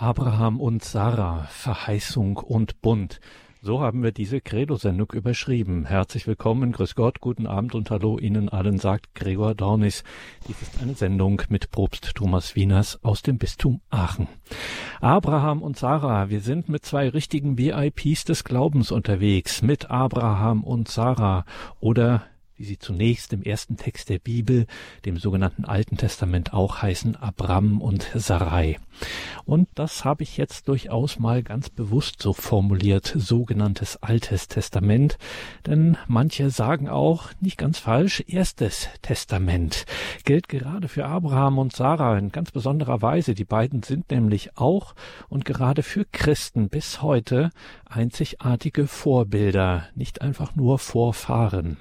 Abraham und Sarah, Verheißung und Bund. So haben wir diese Credo-Sendung überschrieben. Herzlich willkommen, grüß Gott, guten Abend und hallo Ihnen allen, sagt Gregor Dornis. Dies ist eine Sendung mit Propst Thomas Wieners aus dem Bistum Aachen. Abraham und Sarah, wir sind mit zwei richtigen VIPs des Glaubens unterwegs, mit Abraham und Sarah oder wie sie zunächst im ersten Text der Bibel, dem sogenannten Alten Testament auch heißen, Abram und Sarai. Und das habe ich jetzt durchaus mal ganz bewusst so formuliert, sogenanntes Altes Testament, denn manche sagen auch, nicht ganz falsch, Erstes Testament. Gilt gerade für Abraham und Sarah in ganz besonderer Weise. Die beiden sind nämlich auch und gerade für Christen bis heute einzigartige Vorbilder, nicht einfach nur Vorfahren.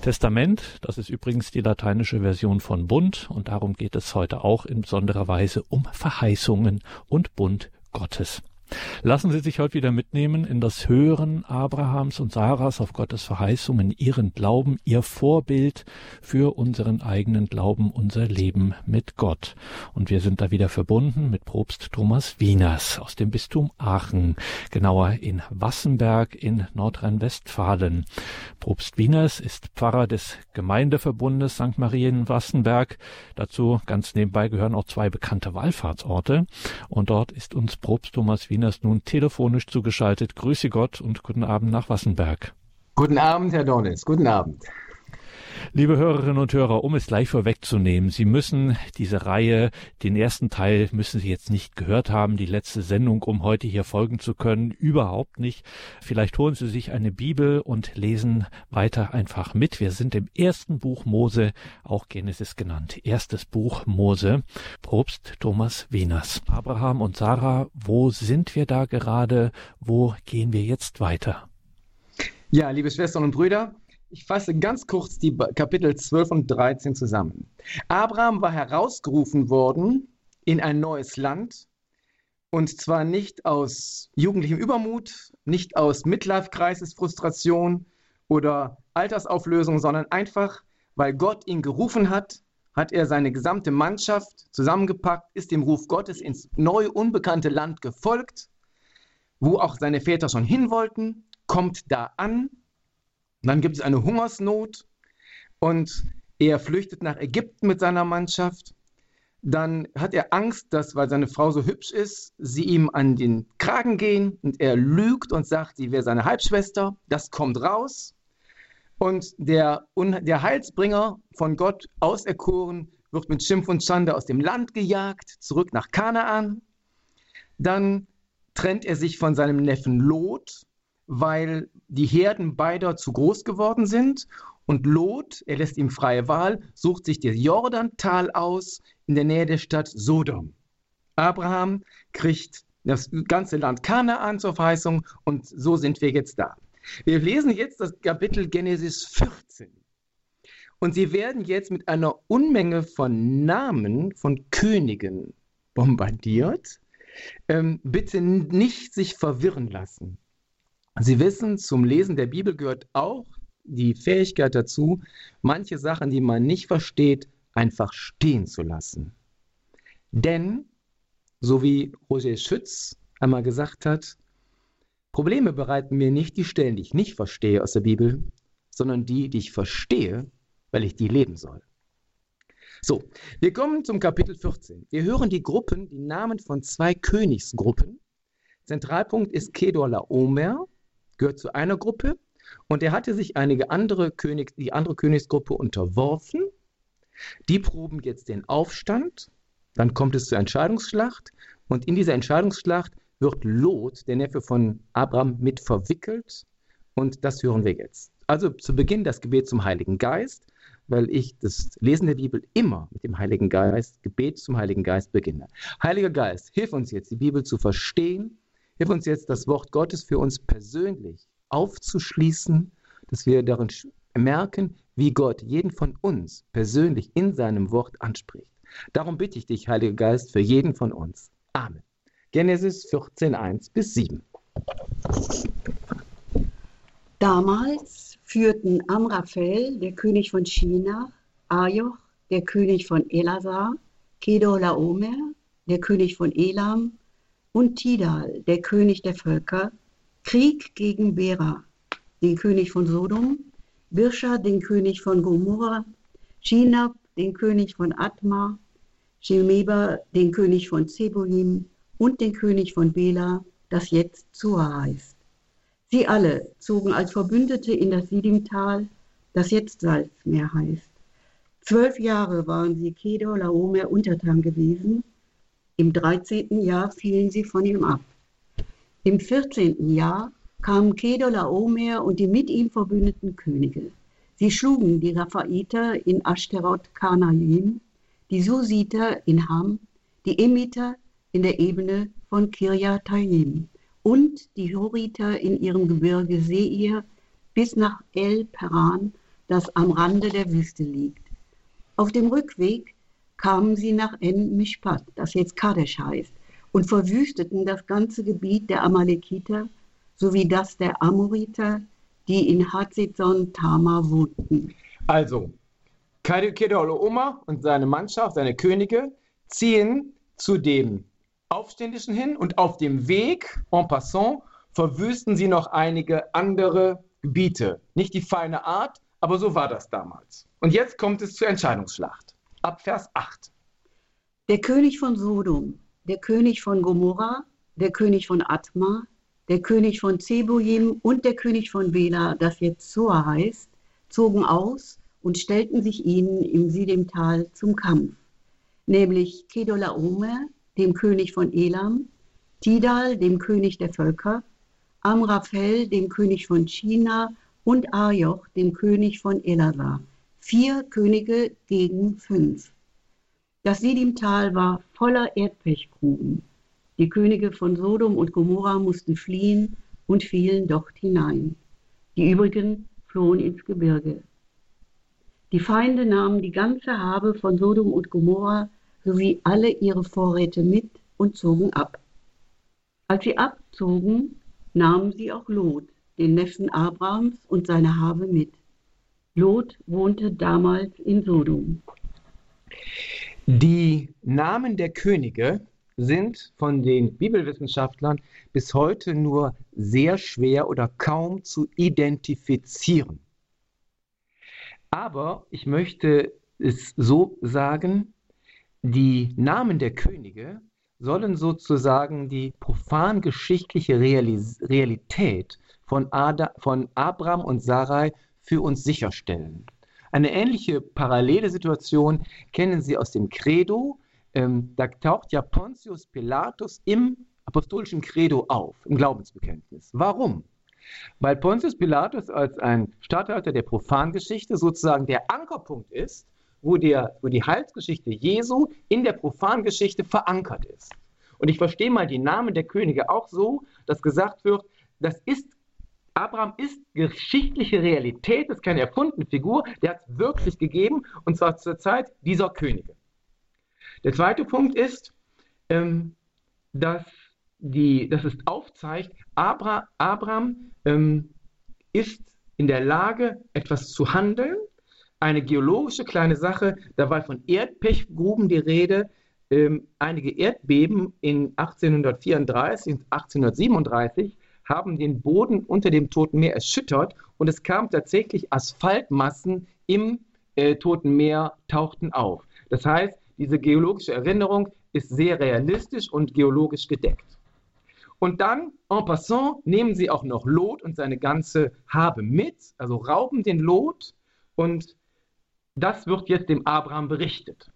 Testament, das ist übrigens die lateinische Version von Bund und darum geht es heute auch in besonderer Weise um Verheißungen und Bund Gottes. Lassen Sie sich heute wieder mitnehmen in das Hören Abrahams und Sarahs auf Gottes Verheißungen, ihren Glauben, ihr Vorbild für unseren eigenen Glauben, unser Leben mit Gott. Und wir sind da wieder verbunden mit Propst Thomas Wieners aus dem Bistum Aachen, genauer in Wassenberg in Nordrhein-Westfalen. Propst Wieners ist Pfarrer des Gemeindeverbundes St. Marien Wassenberg. Dazu ganz nebenbei gehören auch zwei bekannte Wallfahrtsorte. Und dort ist uns Propst Thomas Wieners ist nun telefonisch zugeschaltet. Grüße Gott und guten Abend nach Wassenberg. Guten Abend, Herr Dornis. Guten Abend. Liebe Hörerinnen und Hörer, um es gleich vorwegzunehmen, Sie müssen diese Reihe, den ersten Teil müssen Sie jetzt nicht gehört haben, die letzte Sendung, um heute hier folgen zu können, überhaupt nicht. Vielleicht holen Sie sich eine Bibel und lesen weiter einfach mit. Wir sind im ersten Buch Mose, auch Genesis genannt, erstes Buch Mose. Propst Thomas Wieners. Abraham und Sarah, wo sind wir da gerade? Wo gehen wir jetzt weiter? Ja, liebe Schwestern und Brüder, ich fasse ganz kurz die Kapitel 12 und 13 zusammen. Abraham war herausgerufen worden in ein neues Land und zwar nicht aus jugendlichem Übermut, nicht aus Midlife-Crisis, Frustration oder Altersauflösung, sondern einfach, weil Gott ihn gerufen hat, hat er seine gesamte Mannschaft zusammengepackt, ist dem Ruf Gottes ins neue, unbekannte Land gefolgt, wo auch seine Väter schon hin wollten, kommt da an dann gibt es eine Hungersnot und er flüchtet nach Ägypten mit seiner Mannschaft. Dann hat er Angst, dass, weil seine Frau so hübsch ist, sie ihm an den Kragen gehen und er lügt und sagt, sie wäre seine Halbschwester. Das kommt raus. Und der, der Heilsbringer von Gott auserkoren wird mit Schimpf und Schande aus dem Land gejagt, zurück nach Kanaan. Dann trennt er sich von seinem Neffen Lot, weil die Herden beider zu groß geworden sind. Und Lot, er lässt ihm freie Wahl, sucht sich das Jordantal aus in der Nähe der Stadt Sodom. Abraham kriegt das ganze Land Kanaan zur Verheißung und so sind wir jetzt da. Wir lesen jetzt das Kapitel Genesis 14. Und sie werden jetzt mit einer Unmenge von Namen von Königen bombardiert. Ähm, bitte nicht sich verwirren lassen. Sie wissen, zum Lesen der Bibel gehört auch die Fähigkeit dazu, manche Sachen, die man nicht versteht, einfach stehen zu lassen. Denn, so wie Roger Schütz einmal gesagt hat, Probleme bereiten mir nicht die Stellen, die ich nicht verstehe aus der Bibel, sondern die, die ich verstehe, weil ich die leben soll. So, wir kommen zum Kapitel 14. Wir hören die Gruppen, die Namen von zwei Königsgruppen. Zentralpunkt ist Kedor Laomer gehört zu einer Gruppe und er hatte sich einige andere König, die andere Königsgruppe unterworfen. Die proben jetzt den Aufstand, dann kommt es zur Entscheidungsschlacht und in dieser Entscheidungsschlacht wird Lot, der Neffe von Abraham, mit verwickelt und das hören wir jetzt. Also zu Beginn das Gebet zum Heiligen Geist, weil ich das Lesen der Bibel immer mit dem Heiligen Geist, Gebet zum Heiligen Geist beginne. Heiliger Geist, hilf uns jetzt, die Bibel zu verstehen, Hilf uns jetzt, das Wort Gottes für uns persönlich aufzuschließen, dass wir darin merken, wie Gott jeden von uns persönlich in seinem Wort anspricht. Darum bitte ich dich, Heiliger Geist, für jeden von uns. Amen. Genesis 14, 1 bis 7. Damals führten Amraphel, der König von China, Ajoch, der König von Elasar, Kedorlaomer, der König von Elam, und Tidal, der König der Völker, Krieg gegen Bera, den König von Sodom, Birscha, den König von Gomorra, Shinab, den König von Atma, Shemeba, den König von Zeboim und den König von Bela, das jetzt Zoa heißt. Sie alle zogen als Verbündete in das Sidimtal, das jetzt Salzmeer heißt. Zwölf Jahre waren sie Kedor Laomer untertan gewesen. Im 13. Jahr fielen sie von ihm ab. Im 14. Jahr kamen Kedor Laomer und die mit ihm verbündeten Könige. Sie schlugen die Raphaiter in Ashterot Kanaim, die Susiter in Ham, die Emiter in der Ebene von Kirjatayim und die Horiter in ihrem Gebirge Seir bis nach El Peran, das am Rande der Wüste liegt. Auf dem Rückweg kamen sie nach En Mishpat, das jetzt Kadesh heißt, und verwüsteten das ganze Gebiet der Amalekiter sowie das der Amoriter, die in Hatzizon Tama wohnten. Also, Kedorlo Oma und seine Mannschaft, seine Könige, ziehen zu dem Aufständischen hin und auf dem Weg, en passant, verwüsten sie noch einige andere Gebiete. Nicht die feine Art, aber so war das damals. Und jetzt kommt es zur Entscheidungsschlacht. Ab Vers 8. Der König von Sodom, der König von Gomorra, der König von Atma, der König von Zeboim und der König von Bela, das jetzt Zoa heißt, zogen aus und stellten sich ihnen im Sidimtal zum Kampf, nämlich Kedolaomer, dem König von Elam, Tidal, dem König der Völker, Amraphel, dem König von China und Arioch, dem König von Elazar. Vier Könige gegen fünf. Das Sidimtal war voller Erdpechgruben. Die Könige von Sodom und Gomorra mussten fliehen und fielen dort hinein. Die übrigen flohen ins Gebirge. Die Feinde nahmen die ganze Habe von Sodom und Gomorra sowie alle ihre Vorräte mit und zogen ab. Als sie abzogen, nahmen sie auch Lot, den Neffen Abrahams und seine Habe mit. Lot wohnte damals in Sodom. Die Namen der Könige sind von den Bibelwissenschaftlern bis heute nur sehr schwer oder kaum zu identifizieren. Aber ich möchte es so sagen, die Namen der Könige sollen sozusagen die profangeschichtliche Realität von, Ada, von Abraham und Sarai für uns sicherstellen. Eine ähnliche parallele Situation kennen Sie aus dem Credo. Ähm, da taucht ja Pontius Pilatus im apostolischen Credo auf, im Glaubensbekenntnis. Warum? Weil Pontius Pilatus als ein Statthalter der Profangeschichte sozusagen der Ankerpunkt ist, wo, der, wo die Heilsgeschichte Jesu in der Profangeschichte verankert ist. Und ich verstehe mal die Namen der Könige auch so, dass gesagt wird, das ist Abraham ist geschichtliche Realität, ist keine erfundene Figur, der hat es wirklich gegeben, und zwar zur Zeit dieser Könige. Der zweite Punkt ist, ähm, dass, die, dass es aufzeigt, Abra, Abraham ähm, ist in der Lage, etwas zu handeln. Eine geologische kleine Sache, da war von Erdpechgruben die Rede, ähm, einige Erdbeben in 1834 und 1837 haben den Boden unter dem Toten Meer erschüttert und es kam tatsächlich Asphaltmassen im äh, Toten Meer tauchten auf. Das heißt, diese geologische Erinnerung ist sehr realistisch und geologisch gedeckt. Und dann, en passant, nehmen sie auch noch Lot und seine ganze Habe mit, also rauben den Lot und das wird jetzt dem Abraham berichtet.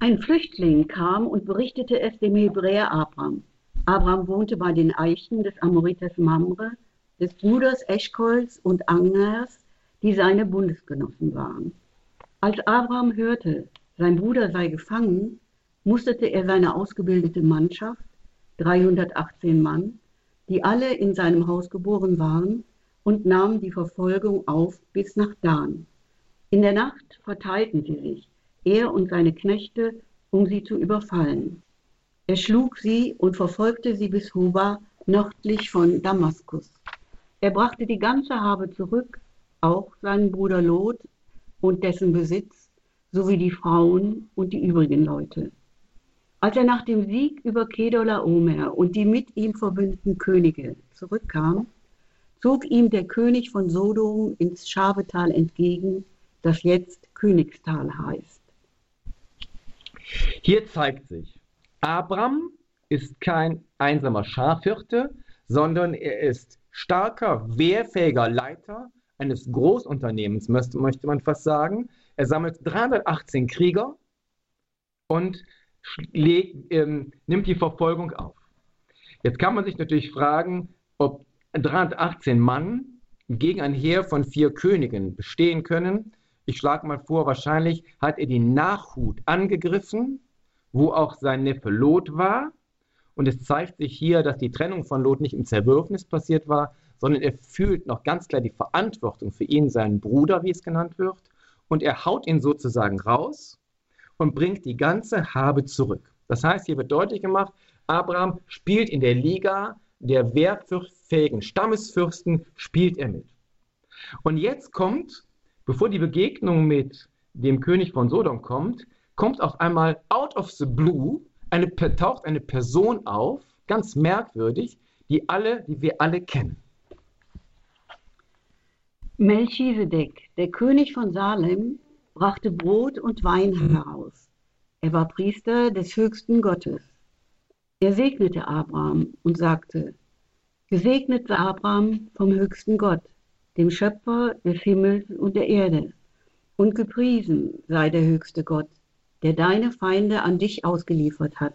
Ein Flüchtling kam und berichtete es dem Hebräer Abraham. Abraham wohnte bei den Eichen des Amoriters Mamre, des Bruders Eschkols und Angers, die seine Bundesgenossen waren. Als Abraham hörte, sein Bruder sei gefangen, musterte er seine ausgebildete Mannschaft, 318 Mann, die alle in seinem Haus geboren waren, und nahm die Verfolgung auf bis nach Dan. In der Nacht verteilten sie sich, er und seine Knechte, um sie zu überfallen. Er schlug sie und verfolgte sie bis Huba, nördlich von Damaskus. Er brachte die ganze Habe zurück, auch seinen Bruder Lot und dessen Besitz, sowie die Frauen und die übrigen Leute. Als er nach dem Sieg über Kedorlaomer und die mit ihm verbündeten Könige zurückkam, zog ihm der König von Sodom ins Schabetal entgegen, das jetzt Königstal heißt. Hier zeigt sich, Abram ist kein einsamer Schafhirte, sondern er ist starker, wehrfähiger Leiter eines Großunternehmens, möchte, man fast sagen. Er sammelt 318 Krieger und ähm, nimmt die Verfolgung auf. Jetzt kann man sich natürlich fragen, ob 318 Mann gegen ein Heer von vier Königen bestehen können. Ich schlage mal vor, wahrscheinlich hat er die Nachhut angegriffen, wo auch sein Neffe Lot war. Und es zeigt sich hier, dass die Trennung von Lot nicht im Zerwürfnis passiert war, sondern er fühlt noch ganz klar die Verantwortung für ihn, seinen Bruder, wie es genannt wird. Und er haut ihn sozusagen raus und bringt die ganze Habe zurück. Das heißt, hier wird deutlich gemacht, Abraham spielt in der Liga der wehrfähigen Stammesfürsten, spielt er mit. Und jetzt kommt, bevor die Begegnung mit dem König von Sodom kommt, kommt auf einmal out of the blue eine, taucht eine Person auf, ganz merkwürdig, die alle, die wir alle kennen. Melchisedek, der König von Salem, brachte Brot und Wein heraus. Er war Priester des höchsten Gottes. Er segnete Abraham und sagte, Gesegnet sei Abraham vom höchsten Gott, dem Schöpfer des Himmels und der Erde, und gepriesen sei der höchste Gott, der deine Feinde an dich ausgeliefert hat.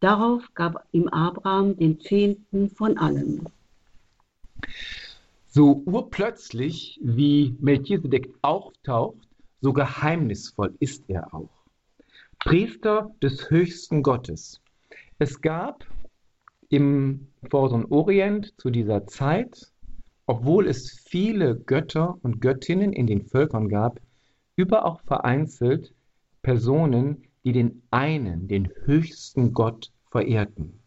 Darauf gab ihm Abraham den Zehnten von allem. So urplötzlich, wie Melchisedek auftaucht, so geheimnisvoll ist er auch. Priester des höchsten Gottes. Es gab im Vorderen Orient zu dieser Zeit, obwohl es viele Götter und Göttinnen in den Völkern gab, über auch vereinzelt Personen, die den einen, den höchsten Gott verehrten,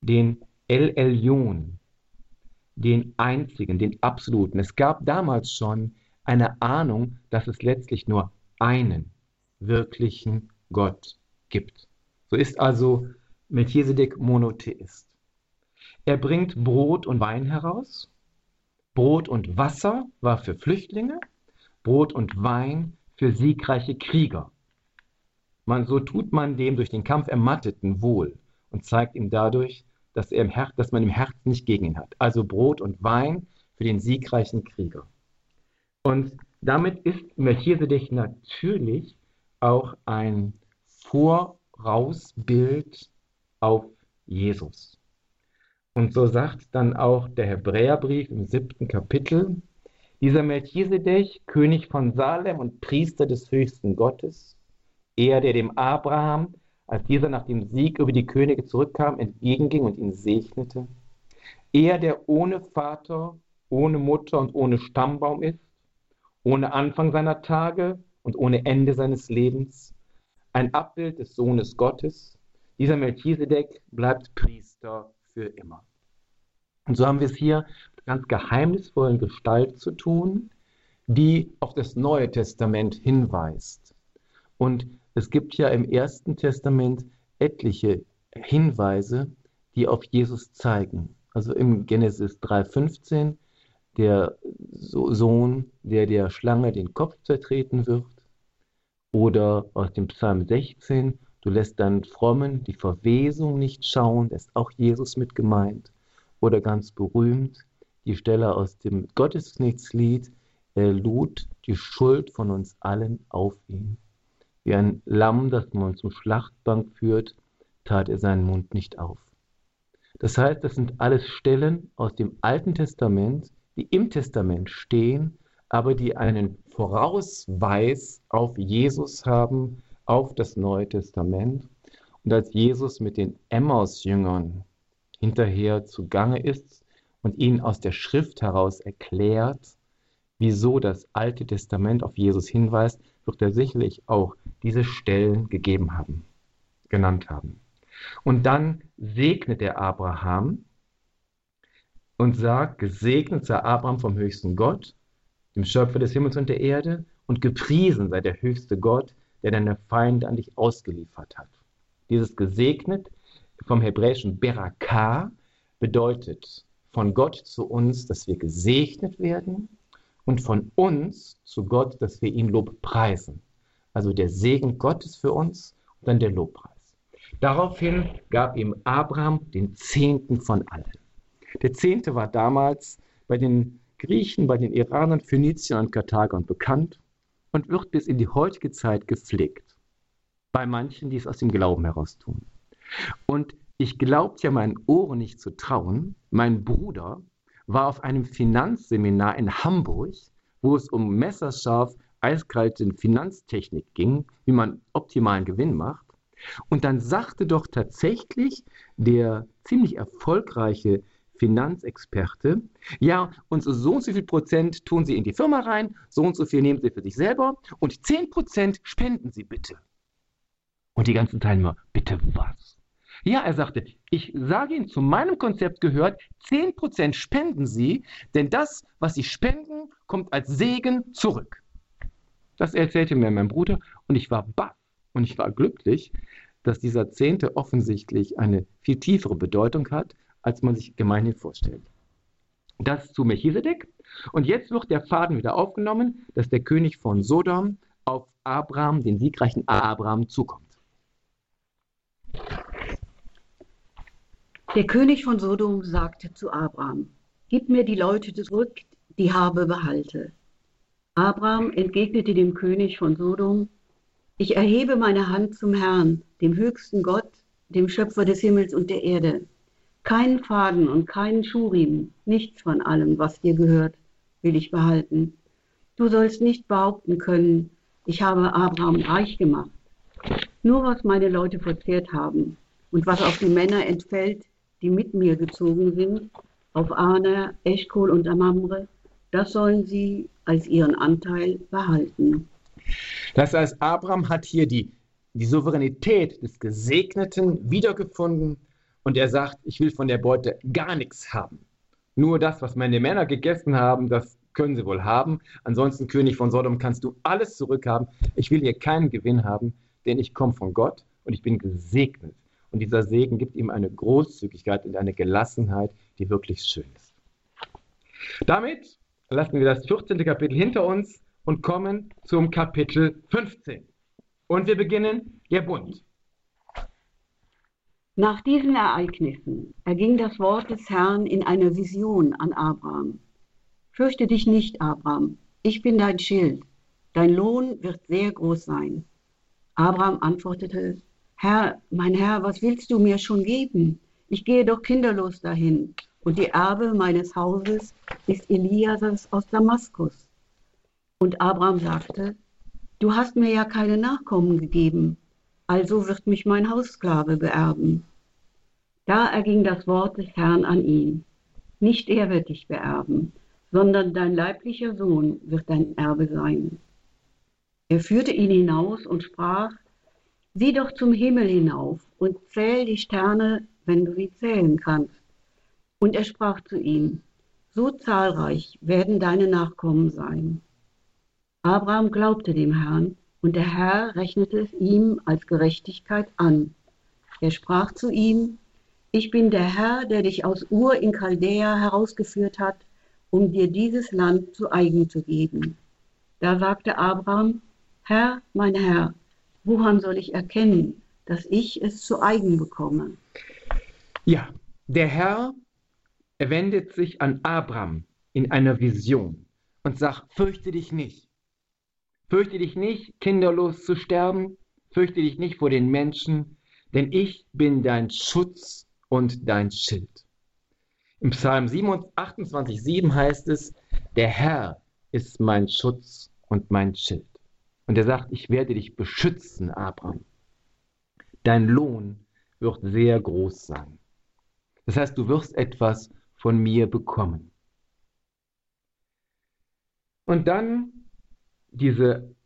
den El Elyon, den einzigen, den absoluten. Es gab damals schon eine Ahnung, dass es letztlich nur einen wirklichen Gott gibt. So ist also Melchisedek Monotheist. Er bringt Brot und Wein heraus. Brot und Wasser war für Flüchtlinge, Brot und Wein für siegreiche Krieger. Man, so tut man dem durch den Kampf Ermatteten wohl und zeigt ihm dadurch, dass, er im Her dass man im Herzen nicht gegen ihn hat. Also Brot und Wein für den siegreichen Krieger. Und damit ist Melchisedek natürlich auch ein Vorausbild auf Jesus. Und so sagt dann auch der Hebräerbrief im siebten Kapitel, dieser Melchisedek, König von Salem und Priester des höchsten Gottes, er, der dem Abraham, als dieser nach dem Sieg über die Könige zurückkam, entgegenging und ihn segnete, er, der ohne Vater, ohne Mutter und ohne Stammbaum ist, ohne Anfang seiner Tage und ohne Ende seines Lebens, ein Abbild des Sohnes Gottes. Dieser Melchisedek bleibt Priester für immer. Und so haben wir es hier mit ganz geheimnisvollen Gestalt zu tun, die auf das Neue Testament hinweist. Und es gibt ja im Ersten Testament etliche Hinweise, die auf Jesus zeigen. Also im Genesis 3,15 der Sohn, der der Schlange den Kopf zertreten wird. Oder aus dem Psalm 16, du lässt deinen Frommen die Verwesung nicht schauen, da ist auch Jesus mit gemeint. Oder ganz berühmt, die Stelle aus dem Gottesknechtslied, er lud die Schuld von uns allen auf ihn. Wie ein Lamm, das man zum Schlachtbank führt, tat er seinen Mund nicht auf. Das heißt, das sind alles Stellen aus dem Alten Testament, die im Testament stehen, aber die einen Vorausweis auf Jesus haben, auf das Neue Testament. Und als Jesus mit den Emmaus-Jüngern hinterher zugange ist und ihnen aus der Schrift heraus erklärt, wieso das Alte Testament auf Jesus hinweist, wird er sicherlich auch diese Stellen gegeben haben, genannt haben. Und dann segnet er Abraham und sagt, gesegnet sei Abraham vom höchsten Gott, dem Schöpfer des Himmels und der Erde, und gepriesen sei der höchste Gott, der deine Feinde an dich ausgeliefert hat. Dieses gesegnet vom hebräischen Berakah bedeutet von Gott zu uns, dass wir gesegnet werden und von uns zu Gott, dass wir ihn Lob preisen. Also der Segen Gottes für uns und dann der Lobpreis. Daraufhin gab ihm Abraham den Zehnten von allen. Der Zehnte war damals bei den Griechen, bei den Iranern, Phöniziern und Karthagern bekannt und wird bis in die heutige Zeit gepflegt. Bei manchen, die es aus dem Glauben heraus tun. Und ich glaubte ja meinen Ohren nicht zu trauen. Mein Bruder war auf einem Finanzseminar in Hamburg, wo es um messerscharf eiskalte Finanztechnik ging, wie man optimalen Gewinn macht. Und dann sagte doch tatsächlich der ziemlich erfolgreiche Finanzexperte, ja, und so, und so viel Prozent tun Sie in die Firma rein, so und so viel nehmen Sie für sich selber und 10 Prozent spenden Sie bitte. Und die ganzen Teilnehmer, bitte was? Ja, er sagte, ich sage Ihnen, zu meinem Konzept gehört, 10% spenden Sie, denn das, was Sie spenden, kommt als Segen zurück. Das erzählte mir mein Bruder und ich war baff und ich war glücklich, dass dieser Zehnte offensichtlich eine viel tiefere Bedeutung hat, als man sich gemeinhin vorstellt. Das zu Melchisedek. Und jetzt wird der Faden wieder aufgenommen, dass der König von Sodom auf Abraham, den siegreichen Abraham, zukommt. Der König von Sodom sagte zu Abraham, Gib mir die Leute zurück, die habe behalte. Abraham entgegnete dem König von Sodom, Ich erhebe meine Hand zum Herrn, dem höchsten Gott, dem Schöpfer des Himmels und der Erde. Keinen Faden und keinen Schurim, nichts von allem, was dir gehört, will ich behalten. Du sollst nicht behaupten können, ich habe Abraham reich gemacht. Nur was meine Leute verzehrt haben und was auf die Männer entfällt, die mit mir gezogen sind, auf Ana, Eschkol und Amamre, das sollen sie als ihren Anteil behalten. Das heißt, Abraham hat hier die, die Souveränität des Gesegneten wiedergefunden und er sagt, ich will von der Beute gar nichts haben. Nur das, was meine Männer gegessen haben, das können sie wohl haben. Ansonsten, König von Sodom, kannst du alles zurückhaben. Ich will hier keinen Gewinn haben, denn ich komme von Gott und ich bin gesegnet. Und dieser Segen gibt ihm eine Großzügigkeit und eine Gelassenheit, die wirklich schön ist. Damit lassen wir das 14. Kapitel hinter uns und kommen zum Kapitel 15. Und wir beginnen der Bund. Nach diesen Ereignissen erging das Wort des Herrn in einer Vision an Abraham. Fürchte dich nicht, Abraham, ich bin dein Schild, dein Lohn wird sehr groß sein. Abraham antwortete, Herr, mein Herr, was willst du mir schon geben? Ich gehe doch kinderlos dahin, und die Erbe meines Hauses ist Elias aus Damaskus. Und Abraham sagte, du hast mir ja keine Nachkommen gegeben, also wird mich mein Haussklave beerben. Da erging das Wort des Herrn an ihn. Nicht er wird dich beerben, sondern dein leiblicher Sohn wird dein Erbe sein. Er führte ihn hinaus und sprach, Sieh doch zum Himmel hinauf und zähl die Sterne, wenn du sie zählen kannst. Und er sprach zu ihm, so zahlreich werden deine Nachkommen sein. Abraham glaubte dem Herrn, und der Herr rechnete es ihm als Gerechtigkeit an. Er sprach zu ihm, ich bin der Herr, der dich aus Ur in Chaldea herausgeführt hat, um dir dieses Land zu eigen zu geben. Da sagte Abraham, Herr, mein Herr, Woran soll ich erkennen, dass ich es zu eigen bekomme? Ja, der Herr wendet sich an Abraham in einer Vision und sagt, fürchte dich nicht. Fürchte dich nicht, kinderlos zu sterben. Fürchte dich nicht vor den Menschen, denn ich bin dein Schutz und dein Schild. Im Psalm 28,7 heißt es, der Herr ist mein Schutz und mein Schild. Und er sagt, ich werde dich beschützen, Abraham. Dein Lohn wird sehr groß sein. Das heißt, du wirst etwas von mir bekommen. Und dann diese,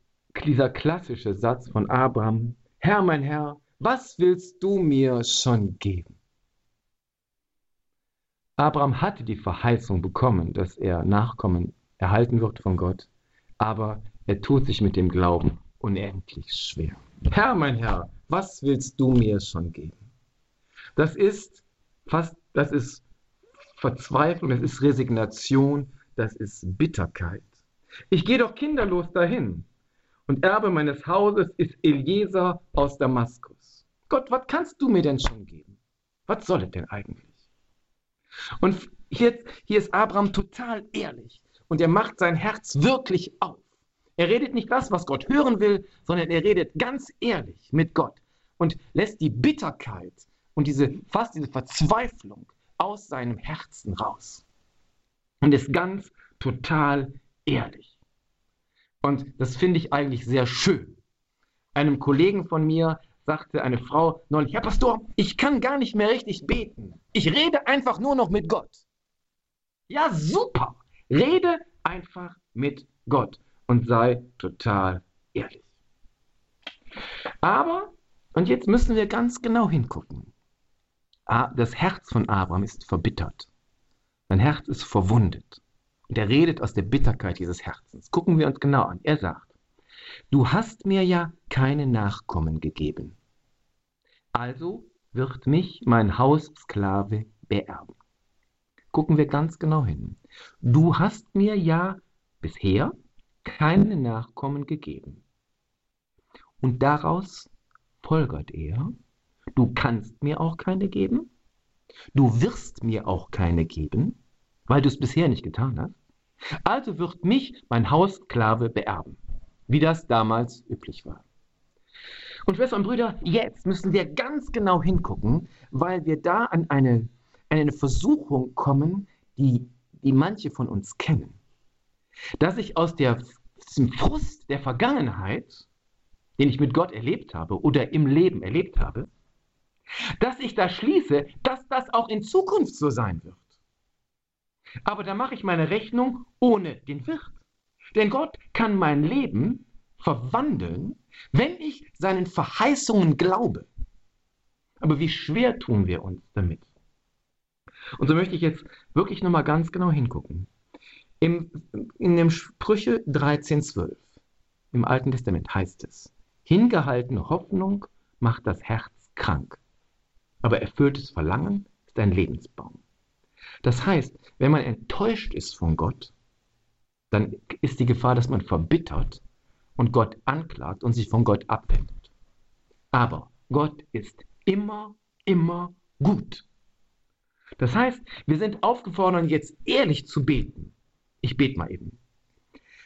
dieser klassische Satz von Abraham, Herr, mein Herr, was willst du mir schon geben? Abraham hatte die Verheißung bekommen, dass er Nachkommen erhalten wird von Gott, aber er tut sich mit dem Glauben unendlich schwer. Herr, mein Herr, was willst du mir schon geben? Das ist fast, das ist Verzweiflung, das ist Resignation, das ist Bitterkeit. Ich gehe doch kinderlos dahin. Und Erbe meines Hauses ist Eliezer aus Damaskus. Gott, was kannst du mir denn schon geben? Was soll es denn eigentlich? Und hier, hier ist Abraham total ehrlich und er macht sein Herz wirklich auf. Er redet nicht das, was Gott hören will, sondern er redet ganz ehrlich mit Gott und lässt die Bitterkeit und diese fast diese Verzweiflung aus seinem Herzen raus und ist ganz total ehrlich. Und das finde ich eigentlich sehr schön. Einem Kollegen von mir sagte eine Frau neulich, Herr Pastor, ich kann gar nicht mehr richtig beten. Ich rede einfach nur noch mit Gott. Ja, super. Rede einfach mit Gott und sei total ehrlich. Aber, und jetzt müssen wir ganz genau hingucken. Das Herz von Abraham ist verbittert. Sein Herz ist verwundet. Und er redet aus der Bitterkeit dieses Herzens. Gucken wir uns genau an. Er sagt, du hast mir ja keine Nachkommen gegeben. Also wird mich mein Haussklave beerben. Gucken wir ganz genau hin. Du hast mir ja bisher keine Nachkommen gegeben. Und daraus folgert er, du kannst mir auch keine geben, du wirst mir auch keine geben, weil du es bisher nicht getan hast. Also wird mich mein Haussklave beerben, wie das damals üblich war. Und Schwestern und Brüder, jetzt müssen wir ganz genau hingucken, weil wir da an eine, an eine Versuchung kommen, die, die manche von uns kennen. Dass ich aus der, dem Frust der Vergangenheit, den ich mit Gott erlebt habe oder im Leben erlebt habe, dass ich da schließe, dass das auch in Zukunft so sein wird. Aber da mache ich meine Rechnung ohne den Wirt. Denn Gott kann mein Leben verwandeln, wenn ich seinen Verheißungen glaube. Aber wie schwer tun wir uns damit? Und so möchte ich jetzt wirklich nochmal ganz genau hingucken. Im, in dem Sprüche 13,12 im Alten Testament heißt es, hingehaltene Hoffnung macht das Herz krank, aber erfülltes Verlangen ist ein Lebensbaum. Das heißt, wenn man enttäuscht ist von Gott, dann ist die Gefahr, dass man verbittert und Gott anklagt und sich von Gott abwendet. Aber Gott ist immer, immer gut. Das heißt, wir sind aufgefordert, jetzt ehrlich zu beten. Ich bete mal eben.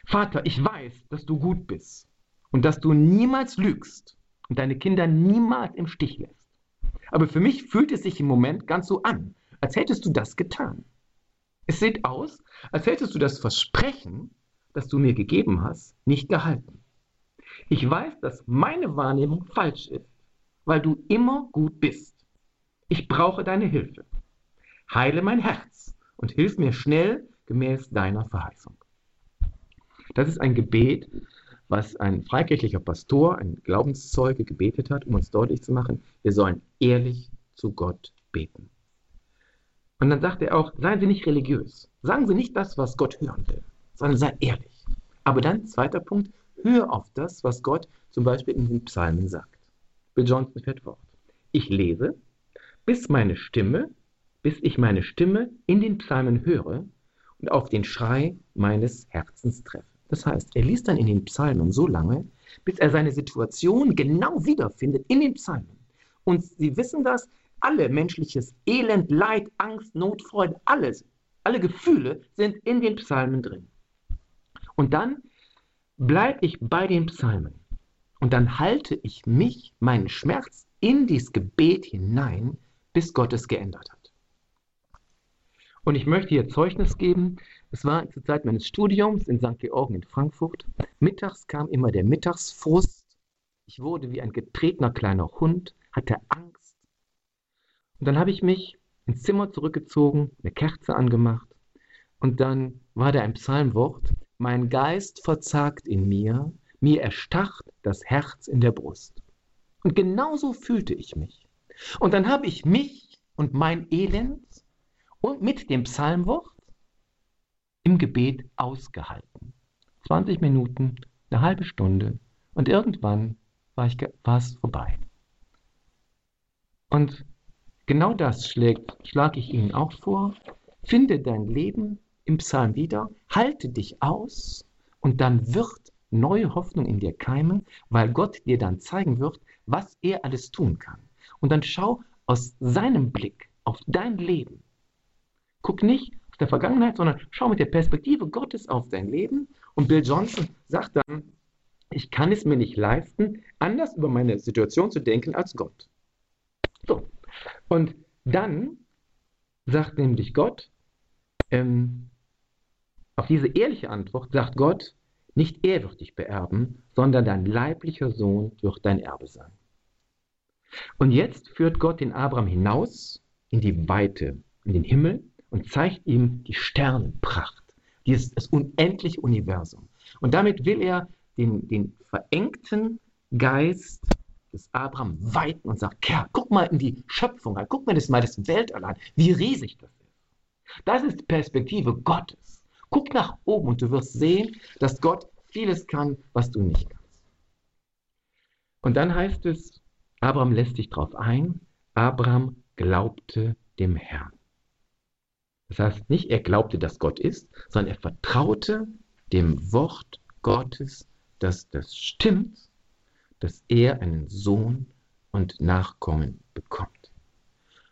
Vater, ich weiß, dass du gut bist und dass du niemals lügst und deine Kinder niemals im Stich lässt. Aber für mich fühlt es sich im Moment ganz so an, als hättest du das getan. Es sieht aus, als hättest du das Versprechen, das du mir gegeben hast, nicht gehalten. Ich weiß, dass meine Wahrnehmung falsch ist, weil du immer gut bist. Ich brauche deine Hilfe. Heile mein Herz und hilf mir schnell gemäß deiner Verheißung. Das ist ein Gebet, was ein freikirchlicher Pastor, ein Glaubenszeuge gebetet hat, um uns deutlich zu machen, wir sollen ehrlich zu Gott beten. Und dann sagt er auch, seien Sie nicht religiös. Sagen Sie nicht das, was Gott hören will, sondern sei ehrlich. Aber dann, zweiter Punkt, hör auf das, was Gott zum Beispiel in den Psalmen sagt. Bill Johnson fährt fort. Ich lese, bis meine Stimme, bis ich meine Stimme in den Psalmen höre und auf den Schrei meines Herzens treffe. Das heißt, er liest dann in den Psalmen so lange, bis er seine Situation genau wiederfindet in den Psalmen. Und Sie wissen das, alle menschliches Elend, Leid, Angst, Not, Freude, alles, alle Gefühle sind in den Psalmen drin. Und dann bleibe ich bei den Psalmen und dann halte ich mich, meinen Schmerz in dieses Gebet hinein, bis Gott es geändert hat. Und ich möchte hier Zeugnis geben. Es war zur Zeit meines Studiums in St. Georgen in Frankfurt. Mittags kam immer der Mittagsfrust. Ich wurde wie ein getretener kleiner Hund, hatte Angst und dann habe ich mich ins Zimmer zurückgezogen, eine Kerze angemacht und dann war da ein Psalmwort, mein Geist verzagt in mir, mir erstacht das Herz in der Brust. Und genauso fühlte ich mich. Und dann habe ich mich und mein Elend und mit dem Psalmwort im Gebet ausgehalten. 20 Minuten, eine halbe Stunde und irgendwann war, ich, war es vorbei. Und genau das schlage ich Ihnen auch vor. Finde dein Leben im Psalm wieder, halte dich aus und dann wird neue Hoffnung in dir keimen, weil Gott dir dann zeigen wird, was er alles tun kann. Und dann schau aus seinem Blick auf dein Leben. Guck nicht der Vergangenheit, sondern schau mit der Perspektive Gottes auf dein Leben. Und Bill Johnson sagt dann, ich kann es mir nicht leisten, anders über meine Situation zu denken als Gott. So. Und dann sagt nämlich Gott, ähm, auf diese ehrliche Antwort sagt Gott, nicht er wird dich beerben, sondern dein leiblicher Sohn wird dein Erbe sein. Und jetzt führt Gott den Abraham hinaus in die Weite, in den Himmel und zeigt ihm die Sternenpracht, dieses das unendliche Universum. Und damit will er den, den verengten Geist des Abraham weiten und sagt, Kerl, guck mal in die Schöpfung an, guck mal das mal das Weltall an, wie riesig das ist. Das ist Perspektive Gottes. Guck nach oben und du wirst sehen, dass Gott vieles kann, was du nicht kannst. Und dann heißt es, Abraham lässt sich darauf ein, Abraham glaubte dem Herrn. Das heißt nicht, er glaubte, dass Gott ist, sondern er vertraute dem Wort Gottes, dass das stimmt, dass er einen Sohn und Nachkommen bekommt.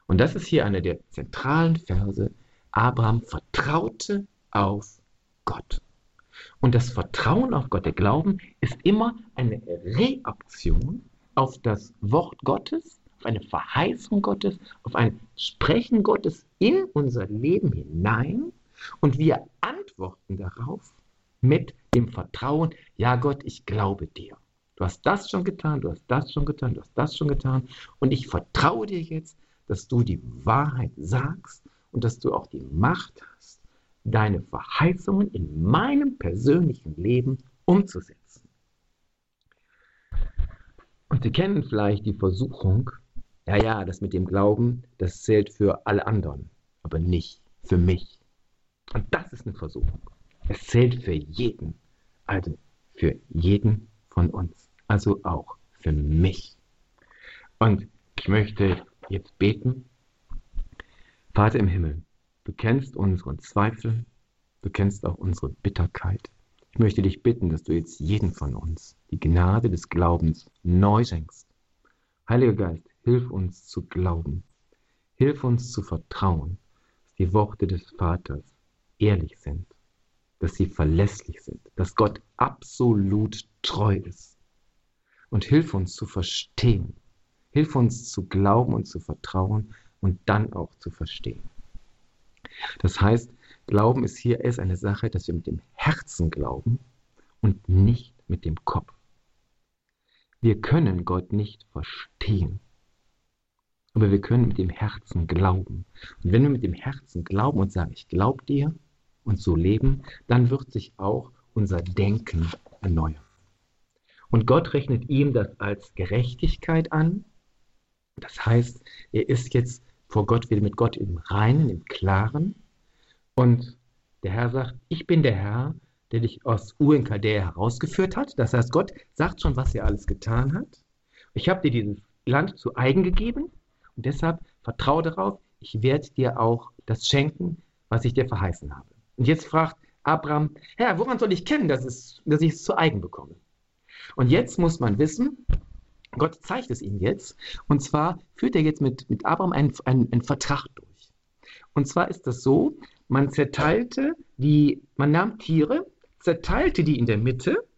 Und das ist hier einer der zentralen Verse. Abraham vertraute auf Gott. Und das Vertrauen auf Gott, der Glauben, ist immer eine Reaktion auf das Wort Gottes, auf eine Verheißung Gottes, auf ein Sprechen Gottes in unser Leben hinein. Und wir antworten darauf mit dem Vertrauen, ja Gott, ich glaube dir. Du hast das schon getan, du hast das schon getan, du hast das schon getan. Und ich vertraue dir jetzt, dass du die Wahrheit sagst und dass du auch die Macht hast, deine Verheißungen in meinem persönlichen Leben umzusetzen. Und Sie kennen vielleicht die Versuchung, ja, ja, das mit dem Glauben, das zählt für alle anderen, aber nicht für mich. Und das ist eine Versuchung. Es zählt für jeden, also für jeden von uns also auch für mich. Und ich möchte jetzt beten. Vater im Himmel, du kennst unseren Zweifel, du kennst auch unsere Bitterkeit. Ich möchte dich bitten, dass du jetzt jeden von uns die Gnade des Glaubens neu schenkst. Heiliger Geist, hilf uns zu glauben. Hilf uns zu vertrauen, dass die Worte des Vaters ehrlich sind, dass sie verlässlich sind, dass Gott absolut treu ist und hilf uns zu verstehen. Hilf uns zu glauben und zu vertrauen und dann auch zu verstehen. Das heißt, Glauben ist hier erst eine Sache, dass wir mit dem Herzen glauben und nicht mit dem Kopf. Wir können Gott nicht verstehen, aber wir können mit dem Herzen glauben. Und wenn wir mit dem Herzen glauben und sagen, ich glaube dir und so leben, dann wird sich auch unser Denken erneuern. Und Gott rechnet ihm das als Gerechtigkeit an. Das heißt, er ist jetzt vor Gott, wieder mit Gott im Reinen, im Klaren. Und der Herr sagt, ich bin der Herr, der dich aus Ur in Chaldea herausgeführt hat. Das heißt, Gott sagt schon, was er alles getan hat. Ich habe dir dieses Land zu eigen gegeben und deshalb vertraue darauf, ich werde dir auch das schenken, was ich dir verheißen habe. Und jetzt fragt Abraham, Herr, woran soll ich kennen, dass, es, dass ich es zu eigen bekomme? Und jetzt muss man wissen, Gott zeigt es ihm jetzt. Und zwar führt er jetzt mit, mit Abraham einen, einen, einen Vertrag durch. Und zwar ist das so, man zerteilte die, man nahm Tiere, zerteilte die in der Mitte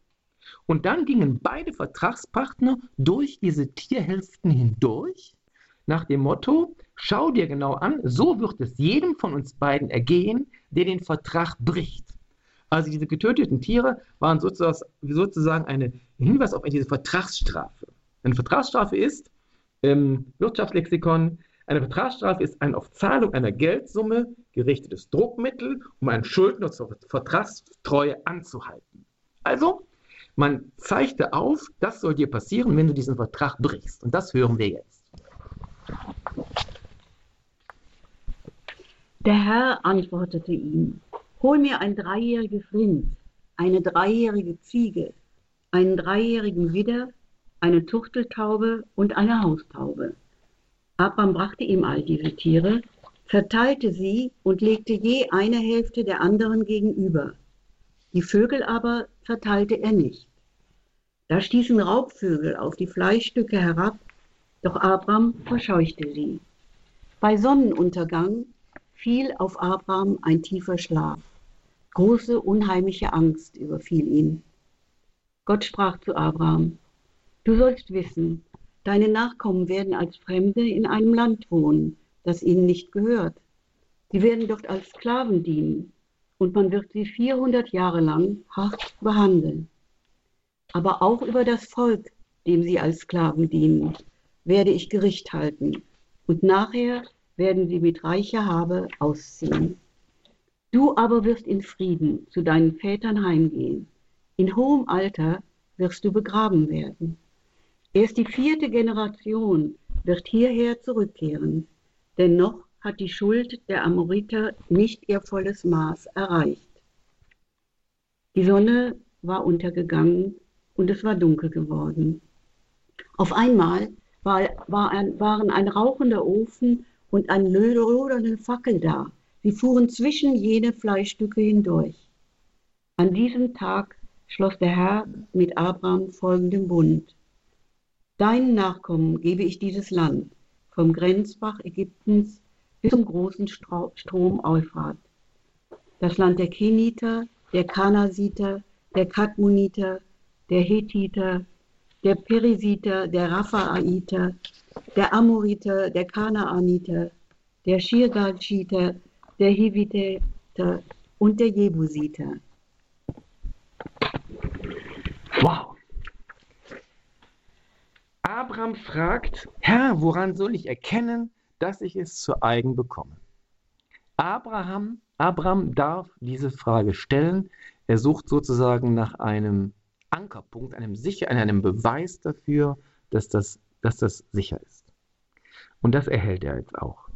und dann gingen beide Vertragspartner durch diese Tierhälften hindurch nach dem Motto, schau dir genau an, so wird es jedem von uns beiden ergehen, der den Vertrag bricht. Also diese getöteten Tiere waren sozusagen ein Hinweis auf diese Vertragsstrafe. Eine Vertragsstrafe ist im Wirtschaftslexikon, eine Vertragsstrafe ist ein auf Zahlung einer Geldsumme gerichtetes Druckmittel, um einen Schuldner zur Vertragstreue anzuhalten. Also, man zeigte auf, das soll dir passieren, wenn du diesen Vertrag brichst. Und das hören wir jetzt. Der Herr antwortete ihm, Hol mir ein dreijähriges Rind, eine dreijährige Ziege, einen dreijährigen Widder, eine Tuchteltaube und eine Haustaube. Abraham brachte ihm all diese Tiere, verteilte sie und legte je eine Hälfte der anderen gegenüber. Die Vögel aber verteilte er nicht. Da stießen Raubvögel auf die Fleischstücke herab, doch Abraham verscheuchte sie. Bei Sonnenuntergang fiel auf Abraham ein tiefer Schlaf. Große, unheimliche Angst überfiel ihn. Gott sprach zu Abraham, Du sollst wissen, deine Nachkommen werden als Fremde in einem Land wohnen, das ihnen nicht gehört. Sie werden dort als Sklaven dienen und man wird sie 400 Jahre lang hart behandeln. Aber auch über das Volk, dem sie als Sklaven dienen, werde ich Gericht halten und nachher werden sie mit reicher Habe ausziehen. Du aber wirst in Frieden zu deinen Vätern heimgehen. In hohem Alter wirst du begraben werden. Erst die vierte Generation wird hierher zurückkehren, denn noch hat die Schuld der Amoriter nicht ihr volles Maß erreicht. Die Sonne war untergegangen und es war dunkel geworden. Auf einmal war, war ein, waren ein rauchender Ofen und eine lodernde Fackel da. Sie fuhren zwischen jene Fleischstücke hindurch. An diesem Tag schloss der Herr mit Abraham folgenden Bund. Deinen Nachkommen gebe ich dieses Land, vom Grenzbach Ägyptens bis zum großen Strom Euphrat. Das Land der Keniter, der Kanasiter, der Kadmoniter, der Hethiter, der Perisiter, der Raphaiter, der Amoriter, der Kanaaniter, der Schirgalschiter, der Hiviter und der Jebusiter. Wow. Abraham fragt, Herr, woran soll ich erkennen, dass ich es zu eigen bekomme? Abraham, Abraham darf diese Frage stellen. Er sucht sozusagen nach einem Ankerpunkt, einem, sicher, einem Beweis dafür, dass das, dass das sicher ist. Und das erhält er jetzt auch.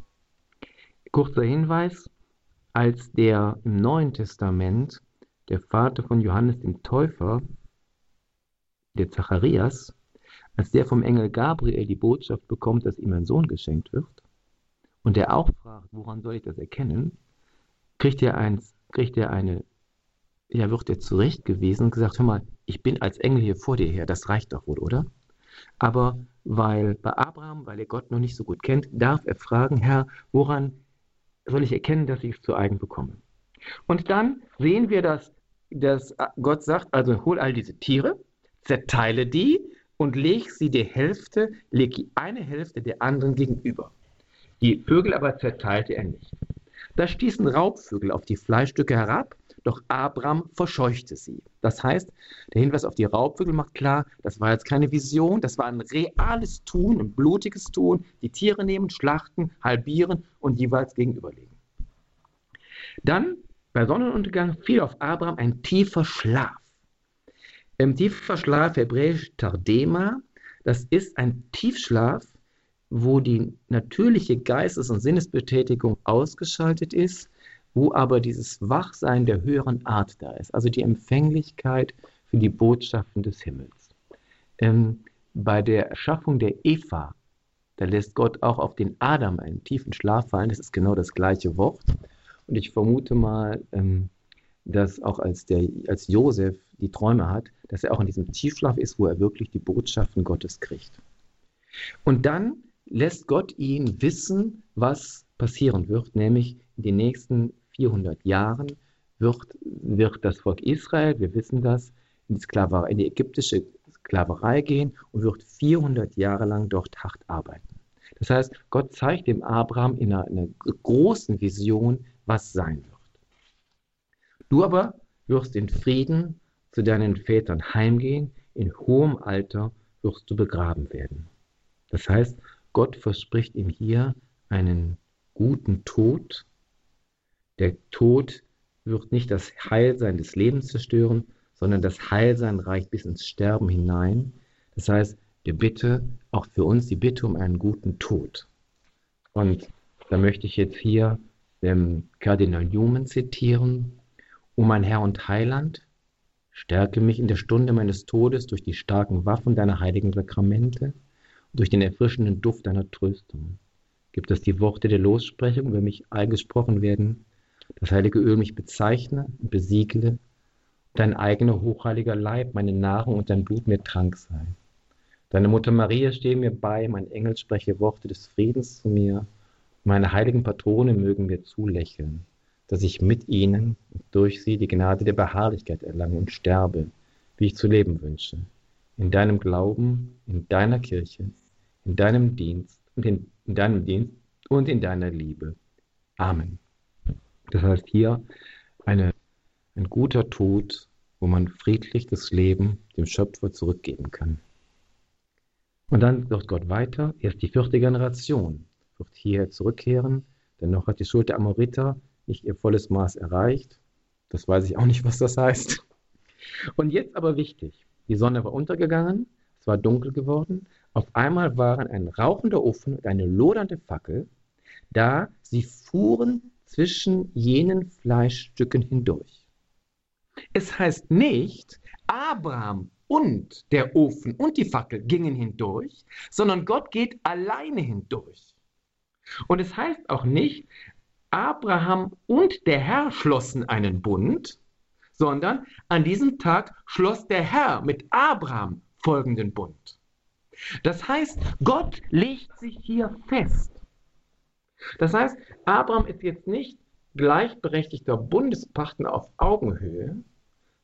Kurzer Hinweis, als der im Neuen Testament der Vater von Johannes dem Täufer, der Zacharias, als der vom Engel Gabriel die Botschaft bekommt, dass ihm ein Sohn geschenkt wird, und der auch fragt, woran soll ich das erkennen, kriegt er, eins, kriegt er eine, ja, wird er zurechtgewiesen und gesagt, hör mal, ich bin als Engel hier vor dir her, das reicht doch wohl, oder? Aber weil bei Abraham, weil er Gott noch nicht so gut kennt, darf er fragen, Herr, woran soll ich erkennen, dass ich es zu eigen bekomme? Und dann sehen wir, dass, dass Gott sagt, also hol all diese Tiere, zerteile die und leg sie die Hälfte, leg eine Hälfte der anderen gegenüber. Die Vögel aber zerteilte er nicht. Da stießen Raubvögel auf die Fleischstücke herab doch Abraham verscheuchte sie. Das heißt, der Hinweis auf die Raubvögel macht klar, das war jetzt keine Vision, das war ein reales Tun, ein blutiges Tun. Die Tiere nehmen, schlachten, halbieren und jeweils gegenüberlegen. Dann, bei Sonnenuntergang, fiel auf Abraham ein tiefer Schlaf. Im tiefer Schlaf, hebräisch Tardema, das ist ein Tiefschlaf, wo die natürliche Geistes- und Sinnesbetätigung ausgeschaltet ist wo aber dieses Wachsein der höheren Art da ist, also die Empfänglichkeit für die Botschaften des Himmels. Ähm, bei der Erschaffung der Eva, da lässt Gott auch auf den Adam einen tiefen Schlaf fallen, das ist genau das gleiche Wort. Und ich vermute mal, ähm, dass auch als, der, als Josef die Träume hat, dass er auch in diesem Tiefschlaf ist, wo er wirklich die Botschaften Gottes kriegt. Und dann lässt Gott ihn wissen, was passieren wird, nämlich in den nächsten 400 Jahren wird, wird das Volk Israel, wir wissen das, in die, Sklaverei, in die ägyptische Sklaverei gehen und wird 400 Jahre lang dort hart arbeiten. Das heißt, Gott zeigt dem Abraham in einer, einer großen Vision, was sein wird. Du aber wirst in Frieden zu deinen Vätern heimgehen, in hohem Alter wirst du begraben werden. Das heißt, Gott verspricht ihm hier einen guten Tod der Tod wird nicht das Heilsein des Lebens zerstören, sondern das Heilsein reicht bis ins Sterben hinein. Das heißt, die Bitte, auch für uns die Bitte um einen guten Tod. Und da möchte ich jetzt hier den Kardinal Newman zitieren. O mein Herr und Heiland, stärke mich in der Stunde meines Todes durch die starken Waffen deiner heiligen Sakramente und durch den erfrischenden Duft deiner Tröstung. gibt es die Worte der Lossprechung über mich eingesprochen werden, das heilige Öl mich bezeichne und besiegle, dein eigener hochheiliger Leib meine Nahrung und dein Blut mir Trank sei. Deine Mutter Maria stehe mir bei, mein Engel spreche Worte des Friedens zu mir, meine heiligen Patrone mögen mir zulächeln, dass ich mit ihnen und durch sie die Gnade der Beharrlichkeit erlange und sterbe, wie ich zu leben wünsche, in deinem Glauben, in deiner Kirche, in deinem Dienst und in, in deinem Dienst und in deiner Liebe. Amen. Das heißt hier eine, ein guter Tod, wo man friedlich das Leben dem Schöpfer zurückgeben kann. Und dann sagt Gott weiter, erst die vierte Generation wird hierher zurückkehren, denn noch hat die Schuld der Amoriter nicht ihr volles Maß erreicht. Das weiß ich auch nicht, was das heißt. Und jetzt aber wichtig, die Sonne war untergegangen, es war dunkel geworden, auf einmal waren ein rauchender Ofen und eine lodernde Fackel da, sie fuhren zwischen jenen Fleischstücken hindurch. Es heißt nicht, Abraham und der Ofen und die Fackel gingen hindurch, sondern Gott geht alleine hindurch. Und es heißt auch nicht, Abraham und der Herr schlossen einen Bund, sondern an diesem Tag schloss der Herr mit Abraham folgenden Bund. Das heißt, Gott legt sich hier fest. Das heißt, Abraham ist jetzt nicht gleichberechtigter Bundespartner auf Augenhöhe,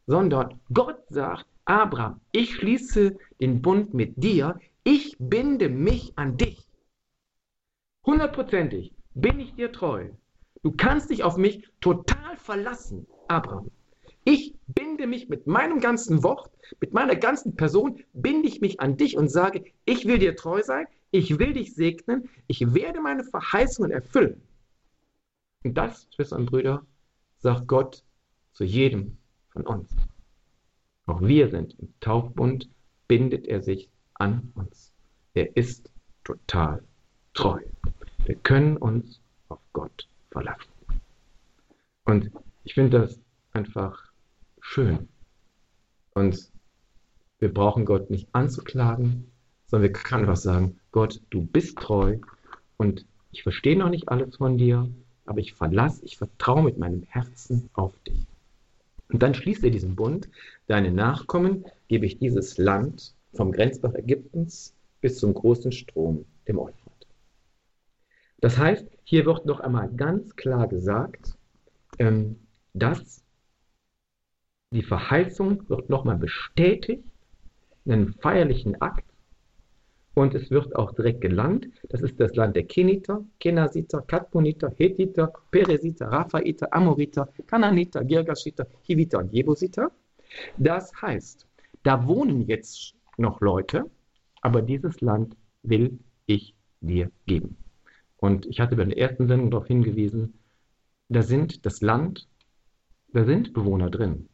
sondern Gott sagt, Abraham, ich schließe den Bund mit dir, ich binde mich an dich. Hundertprozentig bin ich dir treu. Du kannst dich auf mich total verlassen, Abraham. Ich binde mich mit meinem ganzen Wort, mit meiner ganzen Person, binde ich mich an dich und sage, ich will dir treu sein, ich will dich segnen, ich werde meine Verheißungen erfüllen. Und das, Schwestern und Brüder, sagt Gott zu jedem von uns. Auch wir sind im Taubbund, bindet er sich an uns. Er ist total treu. Wir können uns auf Gott verlassen. Und ich finde das einfach schön. Und wir brauchen Gott nicht anzuklagen, sondern wir können einfach sagen, Gott, du bist treu und ich verstehe noch nicht alles von dir, aber ich verlasse, ich vertraue mit meinem Herzen auf dich. Und dann schließt er diesen Bund, deine Nachkommen gebe ich dieses Land vom Grenzbach Ägyptens bis zum großen Strom, dem Euphrat. Das heißt, hier wird noch einmal ganz klar gesagt, ähm, dass die Verheißung wird nochmal bestätigt in einem feierlichen Akt und es wird auch direkt gelandet. Das ist das Land der Keniter, Kenasiter, Kadmoniter, Hethiter, Peresiter, Raphaiter, Amoriter, Kananiter, Girgashiter, Hiviter und Jebusiter. Das heißt, da wohnen jetzt noch Leute, aber dieses Land will ich dir geben. Und ich hatte bei der ersten Sendung darauf hingewiesen, da sind das Land, da sind Bewohner drin.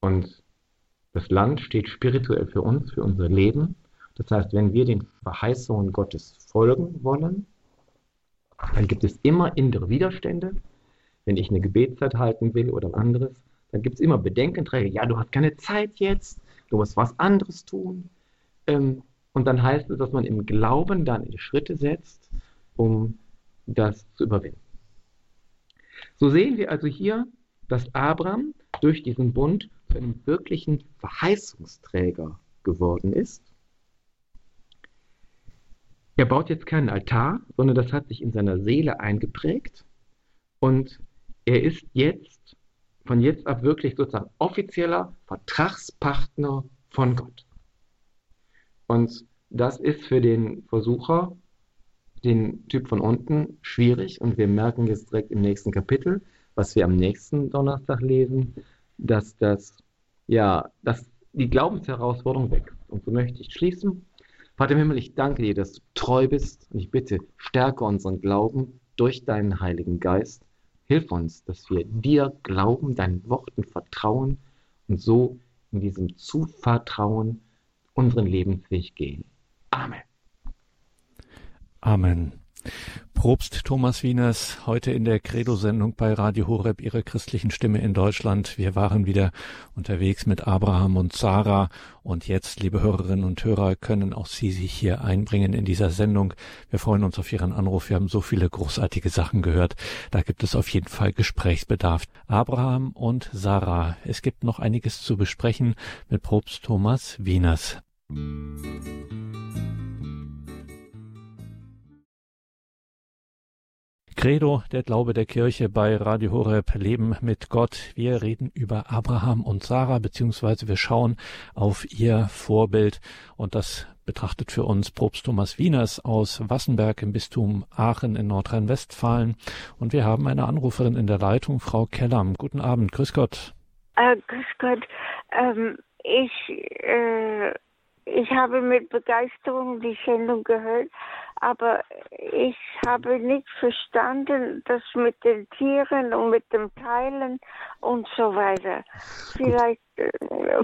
Und das Land steht spirituell für uns, für unser Leben. Das heißt, wenn wir den Verheißungen Gottes folgen wollen, dann gibt es immer innere Widerstände. Wenn ich eine Gebetszeit halten will oder anderes, dann gibt es immer Bedenkenträger. Ja, du hast keine Zeit jetzt, du musst was anderes tun. Ähm, und dann heißt es, dass man im Glauben dann Schritte setzt, um das zu überwinden. So sehen wir also hier, dass Abraham durch diesen Bund zu einem wirklichen Verheißungsträger geworden ist er baut jetzt keinen Altar, sondern das hat sich in seiner Seele eingeprägt. Und er ist jetzt, von jetzt ab wirklich sozusagen offizieller Vertragspartner von Gott. Und das ist für den Versucher, den Typ von unten, schwierig. Und wir merken jetzt direkt im nächsten Kapitel, was wir am nächsten Donnerstag lesen, dass das, ja, dass die Glaubensherausforderung wächst. Und so möchte ich schließen Vater im Himmel, ich danke dir, dass du treu bist und ich bitte, stärke unseren Glauben durch deinen Heiligen Geist. Hilf uns, dass wir dir glauben, deinen Worten vertrauen und so in diesem Zuvertrauen unseren Lebensweg gehen. Amen. Amen. Probst Thomas Wieners heute in der Credo-Sendung bei Radio Horeb, Ihre christlichen Stimme in Deutschland. Wir waren wieder unterwegs mit Abraham und Sarah und jetzt, liebe Hörerinnen und Hörer, können auch Sie sich hier einbringen in dieser Sendung. Wir freuen uns auf Ihren Anruf. Wir haben so viele großartige Sachen gehört. Da gibt es auf jeden Fall Gesprächsbedarf. Abraham und Sarah. Es gibt noch einiges zu besprechen mit Probst Thomas Wieners. Credo, der Glaube der Kirche bei Radio Horeb, Leben mit Gott. Wir reden über Abraham und Sarah, beziehungsweise wir schauen auf ihr Vorbild und das betrachtet für uns Propst Thomas Wieners aus Wassenberg im Bistum Aachen in Nordrhein-Westfalen. Und wir haben eine Anruferin in der Leitung, Frau Kellam. Guten Abend, grüß Gott. Äh, grüß Gott. Ähm, ich, äh, ich habe mit Begeisterung die Sendung gehört aber ich habe nicht verstanden, das mit den Tieren und mit dem Teilen und so weiter. Vielleicht, äh,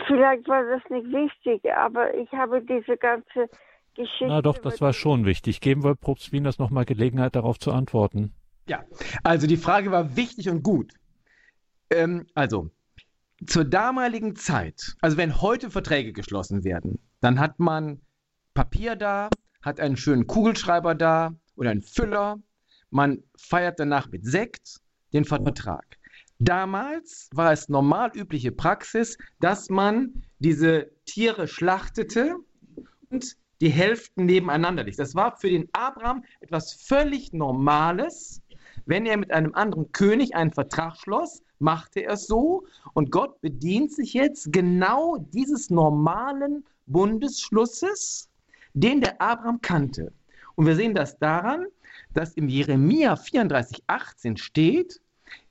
vielleicht war das nicht wichtig, aber ich habe diese ganze Geschichte. Na doch, das war schon wichtig. Geben wir Probst Wien das nochmal Gelegenheit, darauf zu antworten. Ja, also die Frage war wichtig und gut. Ähm, also, zur damaligen Zeit, also wenn heute Verträge geschlossen werden, dann hat man Papier da, hat einen schönen Kugelschreiber da oder einen Füller. Man feiert danach mit Sekt den Vertrag. Damals war es normal übliche Praxis, dass man diese Tiere schlachtete und die Hälften nebeneinander liegt. Das war für den Abraham etwas völlig Normales. Wenn er mit einem anderen König einen Vertrag schloss, machte er es so. Und Gott bedient sich jetzt genau dieses normalen Bundesschlusses den der Abraham kannte. Und wir sehen das daran, dass im Jeremia 34, 18 steht,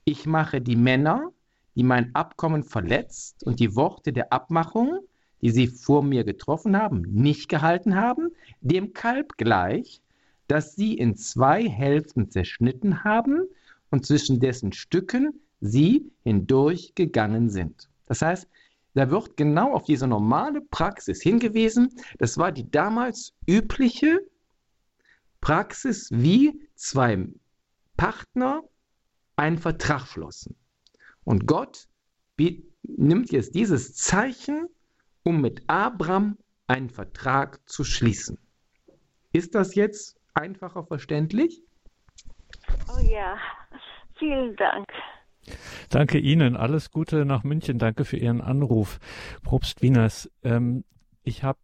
ich mache die Männer, die mein Abkommen verletzt und die Worte der Abmachung, die sie vor mir getroffen haben, nicht gehalten haben, dem Kalb gleich, das sie in zwei Hälften zerschnitten haben und zwischen dessen Stücken sie hindurchgegangen sind. Das heißt, da wird genau auf diese normale Praxis hingewiesen. Das war die damals übliche Praxis, wie zwei Partner einen Vertrag schlossen. Und Gott nimmt jetzt dieses Zeichen, um mit Abraham einen Vertrag zu schließen. Ist das jetzt einfacher verständlich? Oh ja, vielen Dank. Danke Ihnen. Alles Gute nach München. Danke für Ihren Anruf. Probst Wieners, ähm, ich habe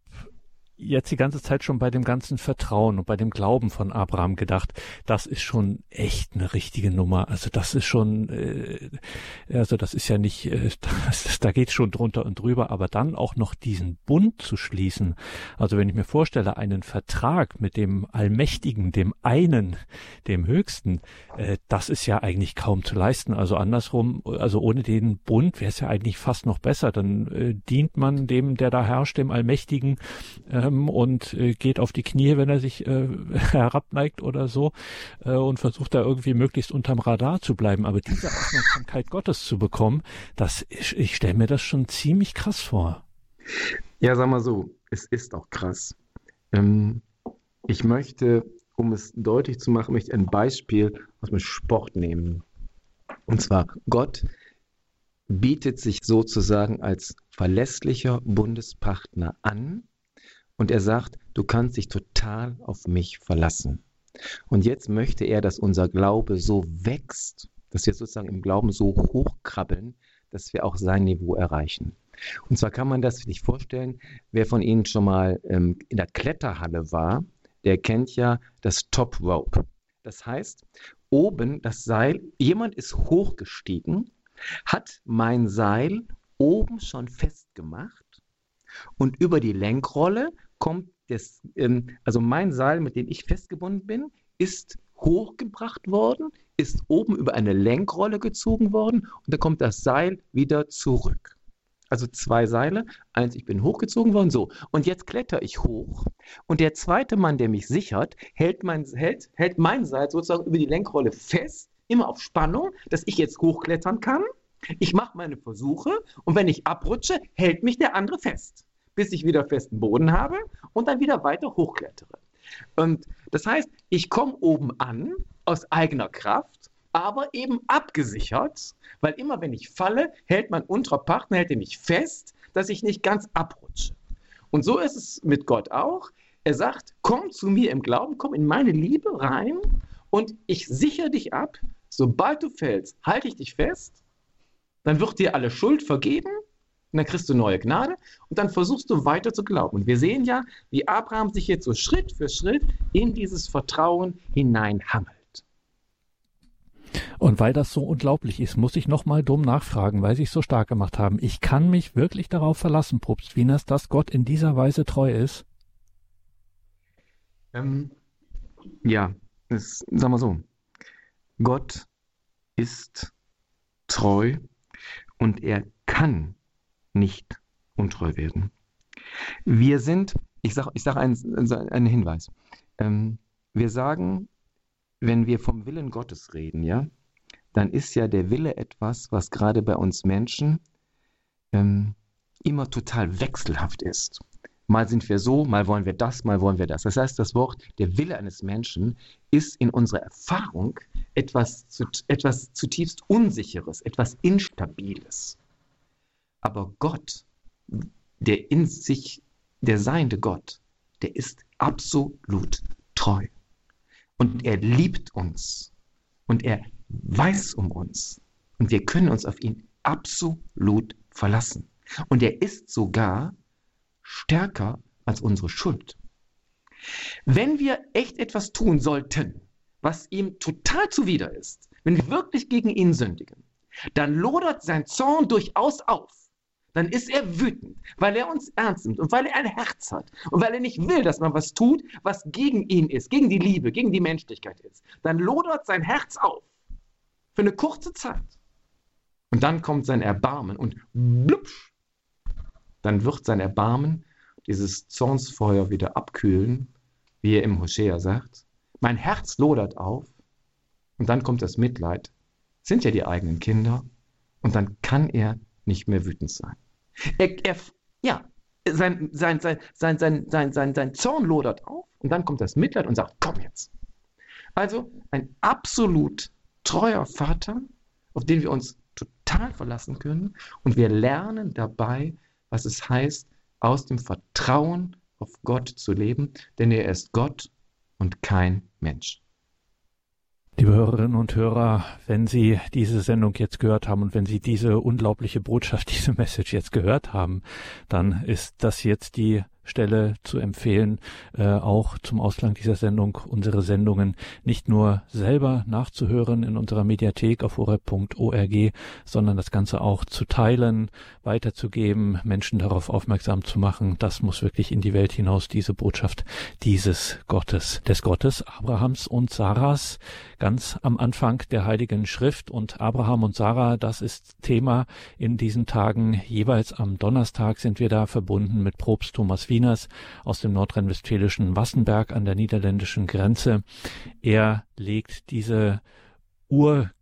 jetzt die ganze Zeit schon bei dem ganzen Vertrauen und bei dem Glauben von Abraham gedacht, das ist schon echt eine richtige Nummer. Also das ist schon, äh, also das ist ja nicht, äh, das, da geht schon drunter und drüber, aber dann auch noch diesen Bund zu schließen. Also wenn ich mir vorstelle, einen Vertrag mit dem Allmächtigen, dem einen, dem Höchsten, äh, das ist ja eigentlich kaum zu leisten. Also andersrum, also ohne den Bund wäre es ja eigentlich fast noch besser. Dann äh, dient man dem, der da herrscht, dem Allmächtigen, äh, ähm, und äh, geht auf die Knie, wenn er sich äh, herabneigt oder so äh, und versucht da irgendwie möglichst unterm Radar zu bleiben. Aber diese Aufmerksamkeit Gottes zu bekommen, das ich, ich stelle mir das schon ziemlich krass vor. Ja, sag mal so, es ist auch krass. Ähm, ich möchte, um es deutlich zu machen, möchte ein Beispiel aus dem Sport nehmen. Und zwar Gott bietet sich sozusagen als verlässlicher Bundespartner an, und er sagt, du kannst dich total auf mich verlassen. Und jetzt möchte er, dass unser Glaube so wächst, dass wir sozusagen im Glauben so hochkrabbeln, dass wir auch sein Niveau erreichen. Und zwar kann man das sich vorstellen, wer von Ihnen schon mal ähm, in der Kletterhalle war, der kennt ja das Top Rope. Das heißt, oben das Seil, jemand ist hochgestiegen, hat mein Seil oben schon festgemacht und über die Lenkrolle kommt das, ähm, also mein Seil, mit dem ich festgebunden bin, ist hochgebracht worden, ist oben über eine Lenkrolle gezogen worden und dann kommt das Seil wieder zurück. Also zwei Seile, eins, ich bin hochgezogen worden, so. Und jetzt kletter ich hoch und der zweite Mann, der mich sichert, hält mein, hält, hält mein Seil sozusagen über die Lenkrolle fest, immer auf Spannung, dass ich jetzt hochklettern kann. Ich mache meine Versuche und wenn ich abrutsche, hält mich der andere fest bis ich wieder festen Boden habe und dann wieder weiter hochklettere. Und das heißt, ich komme oben an aus eigener Kraft, aber eben abgesichert, weil immer wenn ich falle, hält mein unterer Partner, hält mich fest, dass ich nicht ganz abrutsche. Und so ist es mit Gott auch. Er sagt, komm zu mir im Glauben, komm in meine Liebe rein und ich sichere dich ab. Sobald du fällst, halte ich dich fest. Dann wird dir alle Schuld vergeben und dann kriegst du neue Gnade und dann versuchst du weiter zu glauben. Und wir sehen ja, wie Abraham sich jetzt so Schritt für Schritt in dieses Vertrauen hineinhammelt. Und weil das so unglaublich ist, muss ich nochmal dumm nachfragen, weil Sie es so stark gemacht haben. Ich kann mich wirklich darauf verlassen, Propst Wieners, dass Gott in dieser Weise treu ist? Ähm, ja, das, sagen wir so. Gott ist treu und er kann nicht untreu werden. Wir sind, ich sage ich sag einen, einen Hinweis. Ähm, wir sagen, wenn wir vom Willen Gottes reden, ja, dann ist ja der Wille etwas, was gerade bei uns Menschen ähm, immer total wechselhaft ist. Mal sind wir so, mal wollen wir das, mal wollen wir das. Das heißt, das Wort, der Wille eines Menschen ist in unserer Erfahrung etwas, etwas zutiefst Unsicheres, etwas Instabiles. Aber Gott, der in sich, der seiende Gott, der ist absolut treu. Und er liebt uns. Und er weiß um uns. Und wir können uns auf ihn absolut verlassen. Und er ist sogar stärker als unsere Schuld. Wenn wir echt etwas tun sollten, was ihm total zuwider ist, wenn wir wirklich gegen ihn sündigen, dann lodert sein Zorn durchaus auf. Dann ist er wütend, weil er uns ernst nimmt und weil er ein Herz hat und weil er nicht will, dass man was tut, was gegen ihn ist, gegen die Liebe, gegen die Menschlichkeit ist. Dann lodert sein Herz auf für eine kurze Zeit. Und dann kommt sein Erbarmen und blubsch, dann wird sein Erbarmen dieses Zornsfeuer wieder abkühlen, wie er im Hosea sagt. Mein Herz lodert auf und dann kommt das Mitleid. Sind ja die eigenen Kinder und dann kann er nicht mehr wütend sein. Er, er, ja, sein, sein, sein, sein, sein, sein, sein, sein Zorn lodert auf und dann kommt das Mitleid und sagt, komm jetzt. Also ein absolut treuer Vater, auf den wir uns total verlassen können und wir lernen dabei, was es heißt, aus dem Vertrauen auf Gott zu leben, denn er ist Gott und kein Mensch. Liebe Hörerinnen und Hörer, wenn Sie diese Sendung jetzt gehört haben und wenn Sie diese unglaubliche Botschaft, diese Message jetzt gehört haben, dann ist das jetzt die Stelle zu empfehlen, äh, auch zum Ausklang dieser Sendung unsere Sendungen nicht nur selber nachzuhören in unserer Mediathek auf horeb.org, sondern das Ganze auch zu teilen, weiterzugeben, Menschen darauf aufmerksam zu machen. Das muss wirklich in die Welt hinaus, diese Botschaft dieses Gottes, des Gottes Abrahams und Sarahs, ganz am Anfang der Heiligen Schrift. Und Abraham und Sarah, das ist Thema in diesen Tagen. Jeweils am Donnerstag sind wir da verbunden mit Probst Thomas Wieners aus dem nordrhein-westfälischen Wassenberg an der niederländischen Grenze. Er legt diese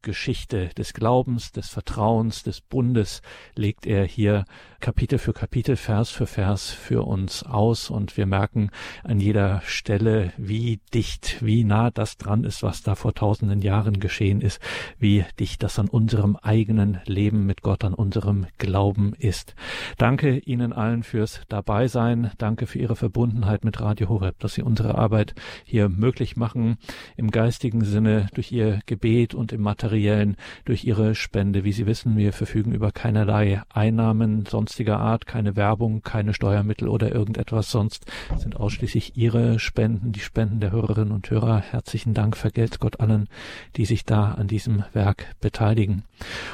Urgeschichte des Glaubens, des Vertrauens, des Bundes legt er hier Kapitel für Kapitel, Vers für Vers für uns aus und wir merken an jeder Stelle, wie dicht, wie nah das dran ist, was da vor tausenden Jahren geschehen ist, wie dicht das an unserem eigenen Leben mit Gott, an unserem Glauben ist. Danke Ihnen allen fürs Dabeisein. Danke für Ihre Verbundenheit mit Radio Horeb, dass Sie unsere Arbeit hier möglich machen, im geistigen Sinne durch Ihr Gebet und im materiellen durch ihre Spende. Wie Sie wissen, wir verfügen über keinerlei Einnahmen sonstiger Art, keine Werbung, keine Steuermittel oder irgendetwas sonst. Sind ausschließlich Ihre Spenden, die Spenden der Hörerinnen und Hörer. Herzlichen Dank, vergelt Gott allen, die sich da an diesem Werk beteiligen.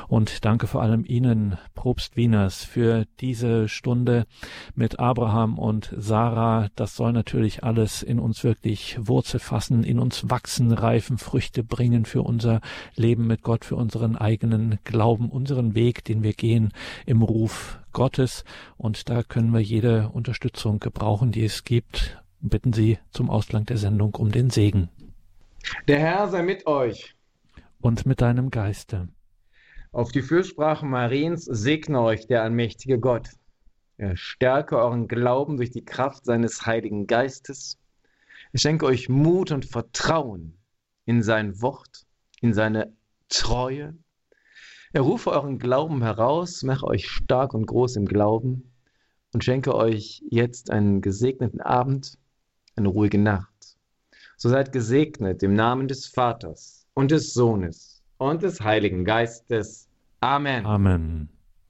Und danke vor allem Ihnen, Probst Wieners, für diese Stunde mit Abraham und Sarah. Das soll natürlich alles in uns wirklich Wurzel fassen, in uns wachsen, reifen, Früchte bringen für unser Leben mit Gott, für unseren eigenen Glauben, unseren Weg, den wir gehen im Ruf Gottes. Und da können wir jede Unterstützung gebrauchen, die es gibt. Bitten Sie zum Ausgang der Sendung um den Segen. Der Herr sei mit euch. Und mit deinem Geiste. Auf die Fürsprache Mariens segne euch der allmächtige Gott. Er stärke euren Glauben durch die Kraft seines Heiligen Geistes Er schenke euch Mut und Vertrauen in sein Wort, in seine Treue. Er rufe euren Glauben heraus, mache euch stark und groß im Glauben und schenke euch jetzt einen gesegneten Abend, eine ruhige Nacht. So seid gesegnet im Namen des Vaters und des Sohnes und des Heiligen Geistes. Amen. Amen.